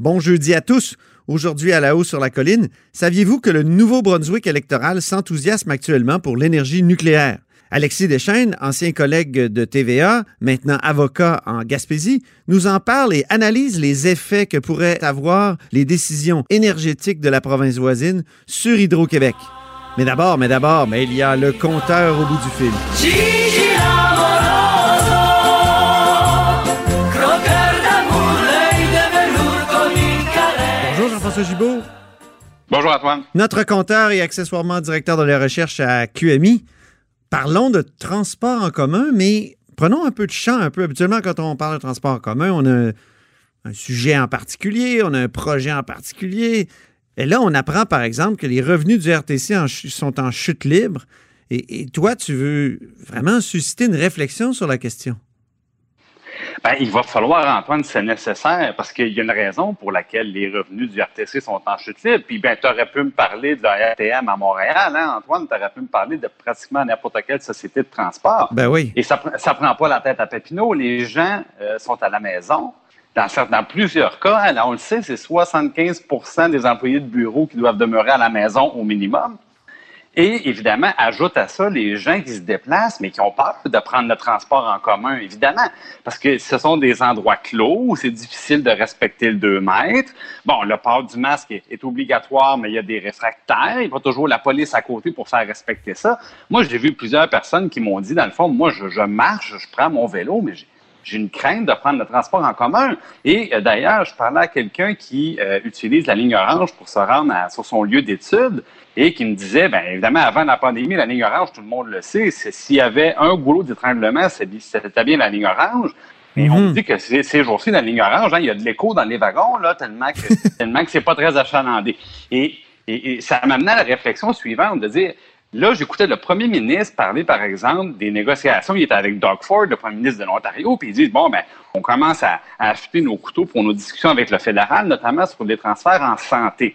Bon jeudi à tous. Aujourd'hui à la haut sur la colline, saviez-vous que le Nouveau-Brunswick électoral s'enthousiasme actuellement pour l'énergie nucléaire? Alexis Deschaines, ancien collègue de TVA, maintenant avocat en Gaspésie, nous en parle et analyse les effets que pourraient avoir les décisions énergétiques de la province voisine sur Hydro-Québec. Mais d'abord, mais d'abord, mais il y a le compteur au bout du fil. Jean-François Gibault. Bonjour Antoine. Notre compteur et accessoirement directeur de la recherche à QMI. Parlons de transport en commun, mais prenons un peu de champ, un peu. Habituellement, quand on parle de transport en commun, on a un sujet en particulier, on a un projet en particulier. Et là, on apprend, par exemple, que les revenus du RTC sont en chute libre. et toi, tu veux vraiment susciter une réflexion sur la question? Ben, il va falloir, Antoine, c'est nécessaire parce qu'il y a une raison pour laquelle les revenus du RTC sont en chute libre. Puis, ben, tu aurais pu me parler de la RTM à Montréal, hein, Antoine? Tu aurais pu me parler de pratiquement n'importe quelle société de transport. Ben oui. Et ça ne prend pas la tête à Papineau. Les gens euh, sont à la maison. Dans, dans plusieurs cas, hein, on le sait, c'est 75 des employés de bureau qui doivent demeurer à la maison au minimum. Et évidemment, ajoute à ça les gens qui se déplacent, mais qui ont peur de prendre le transport en commun, évidemment, parce que ce sont des endroits clos où c'est difficile de respecter le 2 mètres. Bon, le port du masque est, obligatoire, mais il y a des réfractaires. Il faut toujours la police à côté pour faire respecter ça. Moi, j'ai vu plusieurs personnes qui m'ont dit, dans le fond, moi, je, marche, je prends mon vélo, mais j'ai une crainte de prendre le transport en commun. Et euh, d'ailleurs, je parlais à quelqu'un qui euh, utilise la ligne orange pour se rendre sur son lieu d'études et qui me disait, bien évidemment, avant la pandémie, la ligne orange, tout le monde le sait, s'il y avait un goulot d'étranglement, c'était bien la ligne orange. Mais on me mhm. dit que ces jours-ci, la ligne orange, hein, il y a de l'écho dans les wagons, là, tellement que, tellement que c'est pas très achalandé. Et, et, ça m'amenait à la réflexion suivante, de dire, Là, j'écoutais le premier ministre parler, par exemple, des négociations. Il était avec Doug Ford, le premier ministre de l'Ontario, puis il dit bon, ben, on commence à, à affûter nos couteaux pour nos discussions avec le fédéral, notamment sur des transferts en santé.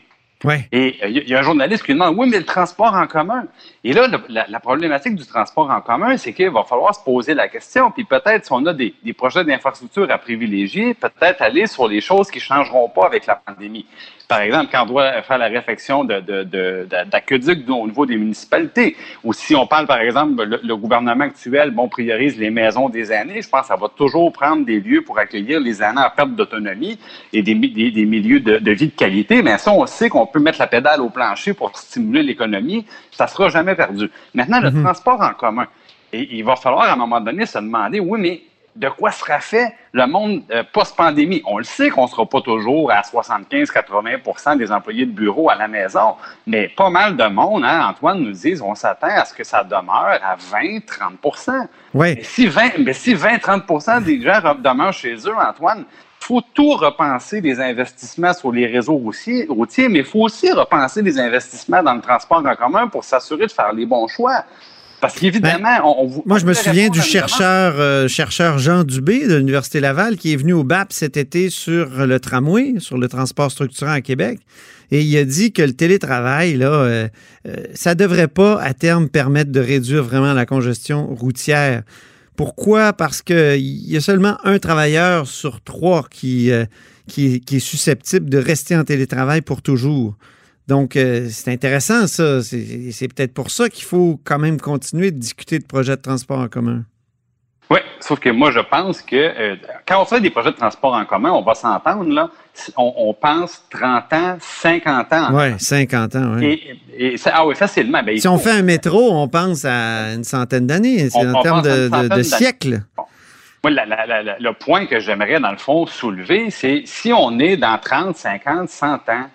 Et il euh, y, a un journaliste qui lui demande Oui, mais le transport en commun. Et là, la, problématique du transport en commun, c'est qu'il va falloir se poser la question. Puis peut-être, si on a des, des projets d'infrastructure à privilégier, peut-être aller sur les choses qui ne changeront pas avec la pandémie. Par exemple, quand on doit faire la réflexion d'aqueduc de, au niveau des municipalités, ou si on parle, par exemple, le, gouvernement actuel, bon, priorise les maisons des aînés, je pense que ça va toujours prendre des lieux pour accueillir les aînés en perte d'autonomie et des, des, milieux de, de, vie de qualité. Mais ça, on sait qu'on peut mettre la pédale au plancher pour stimuler l'économie. Ça sera jamais perdu. Maintenant, le mm-hmm. transport en commun. Et il va falloir à un moment donné se demander, oui, mais de quoi sera fait le monde euh, post-pandémie? On le sait qu'on ne sera pas toujours à 75-80% des employés de bureau à la maison, mais pas mal de monde, hein, Antoine nous dit, on s'attend à ce que ça demeure à 20-30 Oui. Mais si 20-30 des gens demeurent chez eux, Antoine, il faut tout repenser des investissements sur les réseaux routiers, routiers mais il faut aussi repenser des investissements dans le transport en commun pour s'assurer de faire les bons choix. Parce qu'évidemment, ben, on, Moi, je me souviens du chercheur, euh, chercheur Jean Dubé de l'Université Laval qui est venu au BAP cet été sur le tramway, sur le transport structurant à Québec. Et il a dit que le télétravail, là, euh, euh, ça ne devrait pas à terme permettre de réduire vraiment la congestion routière. Pourquoi? Parce qu'il y a seulement un travailleur sur trois qui, qui, qui est susceptible de rester en télétravail pour toujours. Donc, euh, c'est intéressant, ça. C'est peut-être pour ça qu'il faut quand même continuer de discuter de projets de transport en commun. Oui, sauf que moi, je pense que euh, quand on fait des projets de transport en commun, on va s'entendre, là, on, pense 30 ans, 50 ans. Oui, 50 ans, oui. Et, ah oui, facilement. Ben, si on fait un métro, on pense à une centaine d'années. C'est en termes de, de, siècles. Moi, le point que j'aimerais, dans le fond, soulever, c'est si on est dans 30, 50, 100 ans,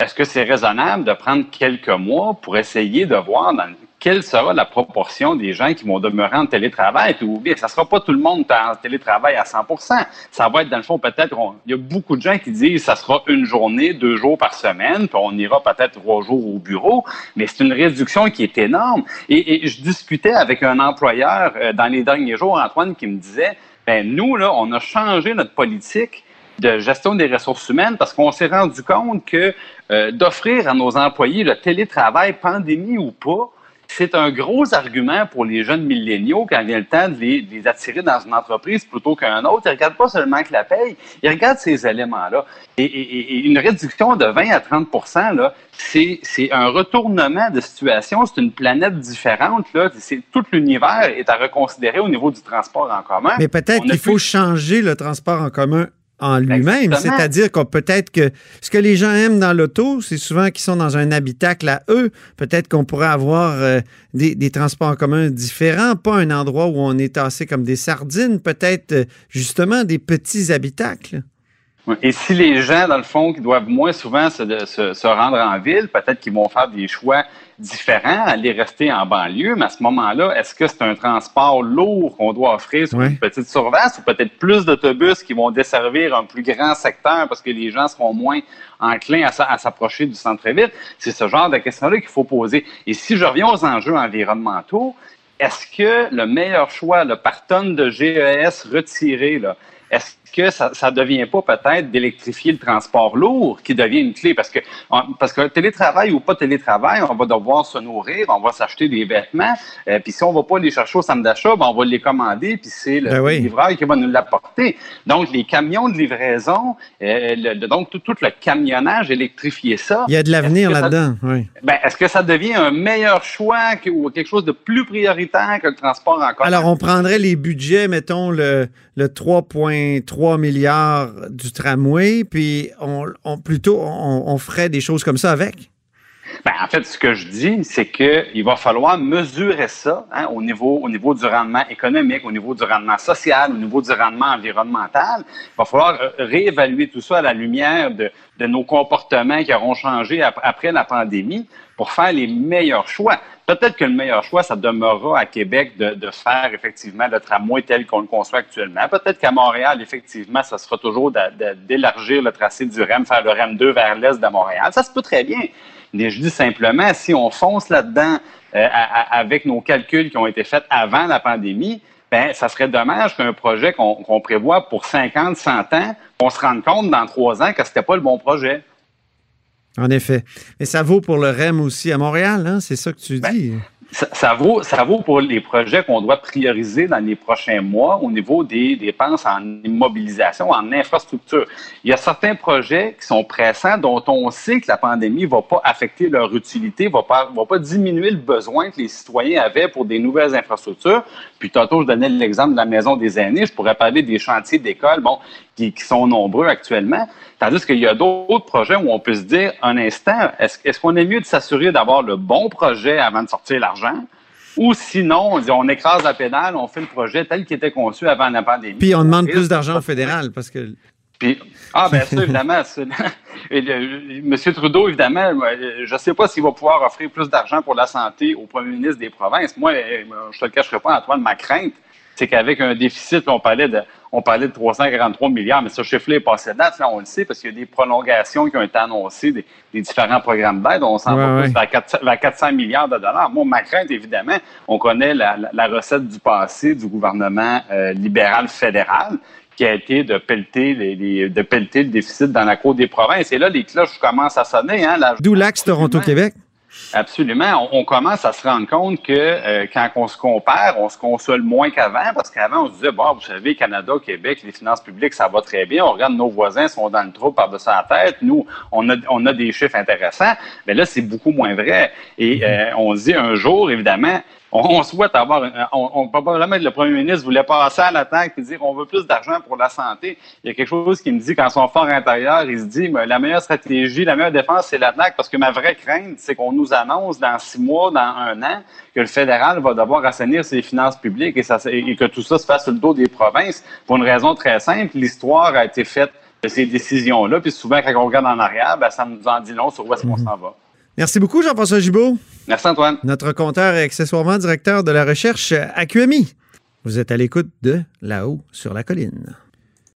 est-ce que c'est raisonnable de prendre quelques mois pour essayer de voir quelle sera la proportion des gens qui vont demeurer en télétravail? Ça ne sera pas tout le monde en télétravail à 100% Ça va être, dans le fond, peut-être, il y a beaucoup de gens qui disent que ça sera une journée, deux jours par semaine, puis on ira peut-être trois jours au bureau, mais c'est une réduction qui est énorme. Et, je discutais avec un employeur euh, dans les derniers jours, Antoine, qui me disait, ben nous, là, on a changé notre politique de gestion des ressources humaines parce qu'on s'est rendu compte que euh, d'offrir à nos employés le télétravail, pandémie ou pas, c'est un gros argument pour les jeunes milléniaux quand vient le temps de les, attirer dans une entreprise plutôt qu'un autre. Ils ne regardent pas seulement que la paye, ils regardent ces éléments-là. Et, une réduction de 20 à 30% c'est un retournement de situation. C'est une planète différente. Là. Tout l'univers est à reconsidérer au niveau du transport en commun. Mais peut-être qu'il faut changer le transport en commun en lui-même. C'est-à-dire qu'on peut-être que ce que les gens aiment dans l'auto, c'est souvent qu'ils sont dans un habitacle à eux. Peut-être qu'on pourrait avoir euh, des, transports en commun différents, pas un endroit où on est tassé comme des sardines, peut-être euh, justement des petits habitacles. Et si les gens, dans le fond, qui doivent moins souvent se, se rendre en ville, peut-être qu'ils vont faire des choix différent, aller rester en banlieue, mais à ce moment-là, est-ce que c'est un transport lourd qu'on doit offrir sur une petite surface ou peut-être plus d'autobus qui vont desservir un plus grand secteur parce que les gens seront moins enclins à, s'approcher du centre-ville? C'est ce genre de questions-là qu'il faut poser. Et si je reviens aux enjeux environnementaux, est-ce que le meilleur choix là, par tonne de GES retiré, est-ce que ça ne devient pas peut-être d'électrifier le transport lourd qui devient une clé? Parce que, parce que télétravail ou pas télétravail, on va devoir se nourrir, on va s'acheter des vêtements, euh, puis si on ne va pas les chercher au centre d'achat, ben on va les commander, puis c'est le ben livreur qui va nous l'apporter. Donc, les camions de livraison, euh, donc tout, le camionnage, électrifier ça. Il y a de l'avenir là-dedans, oui. Ben, est-ce que ça devient un meilleur choix ou quelque chose de plus prioritaire que le transport en commun? Alors, on prendrait les budgets, mettons, le, le 3,3 milliards du tramway, puis on, plutôt on, ferait des choses comme ça avec? Ben, en fait, ce que je dis, c'est qu'il va falloir mesurer ça hein, au, niveau, au niveau du rendement économique, au niveau du rendement social, au niveau du rendement environnemental. Il va falloir réévaluer tout ça à la lumière de, de nos comportements qui auront changé après la pandémie pour faire les meilleurs choix. Peut-être que le meilleur choix, ça demeurera à Québec de, faire effectivement le tramway tel qu'on le conçoit actuellement. Peut-être qu'à Montréal, effectivement, ça sera toujours d'élargir le tracé du REM, faire le REM 2 vers l'est de Montréal. Ça se peut très bien. Mais je dis simplement, si on fonce là-dedans euh, avec nos calculs qui ont été faits avant la pandémie, ben, ça serait dommage qu'un projet qu'on prévoit pour 50, 100 ans, on se rende compte dans trois ans que ce n'était pas le bon projet. En effet. Mais ça vaut pour le REM aussi à Montréal, hein? c'est ça que tu ben, dis. Ça, vaut, ça vaut pour les projets qu'on doit prioriser dans les prochains mois au niveau des dépenses en immobilisation, en infrastructure. Il y a certains projets qui sont pressants dont on sait que la pandémie ne va pas affecter leur utilité, ne va pas, diminuer le besoin que les citoyens avaient pour des nouvelles infrastructures. Puis tantôt, je donnais l'exemple de la maison des aînés. Je pourrais parler des chantiers d'école, bon, qui, qui, sont nombreux actuellement. Tandis qu'il y a d'autres projets où on peut se dire, un instant, est-ce qu'on est mieux de s'assurer d'avoir le bon projet avant de sortir l'argent? Ou sinon, on, dit, on écrase la pédale, on fait le projet tel qu'il était conçu avant la pandémie. Puis on demande plus d'argent au fédéral parce que. Puis, ah, bien sûr, évidemment. M. Trudeau, évidemment, je ne sais pas s'il va pouvoir offrir plus d'argent pour la santé au premier ministre des provinces. Moi, je ne te le cacherai pas, Antoine, ma crainte, c'est qu'avec un déficit, on parlait de, on parlait de 343 milliards, mais ce chiffre-là est passé date, là, on le sait, parce qu'il y a des prolongations qui ont été annoncées des, différents programmes d'aide. On s'en va plus vers, 400, milliards de dollars. Moi, ma crainte, évidemment, on connaît la, recette du passé du gouvernement euh, libéral fédéral qui a été de pelleter, les, de pelleter le déficit dans la Cour des provinces. Et là, les cloches commencent à sonner. Hein, D'où l'axe Toronto-Québec? Absolument. On, commence à se rendre compte que euh, quand on se compare, on se console moins qu'avant, parce qu'avant, on se disait, bon, vous savez, Canada, Québec, les finances publiques, ça va très bien. On regarde nos voisins, sont dans le trou par-dessus la tête. Nous, on a, on a des chiffres intéressants. Mais là, c'est beaucoup moins vrai. Et mm-hmm. euh, on se dit un jour, évidemment, on, souhaite avoir, on, on, probablement le premier ministre voulait passer à l'attaque et dire on veut plus d'argent pour la santé. Il y a quelque chose qui me dit quand son fort intérieur, il se dit mais la meilleure stratégie, la meilleure défense, c'est l'attaque parce que ma vraie crainte, c'est qu'on nous annonce dans six mois, dans un an, que le fédéral va devoir assainir ses finances publiques et, ça, et que tout ça se fasse sur le dos des provinces pour une raison très simple. L'histoire a été faite de ces décisions-là. Puis souvent, quand on regarde en arrière, ben, ça nous en dit long sur où est-ce qu'on mhm. s'en va. Merci beaucoup, Jean-François Gibault. Merci, Antoine. Notre compteur et accessoirement directeur de la recherche à QMI. Vous êtes à l'écoute de Là-haut sur la colline.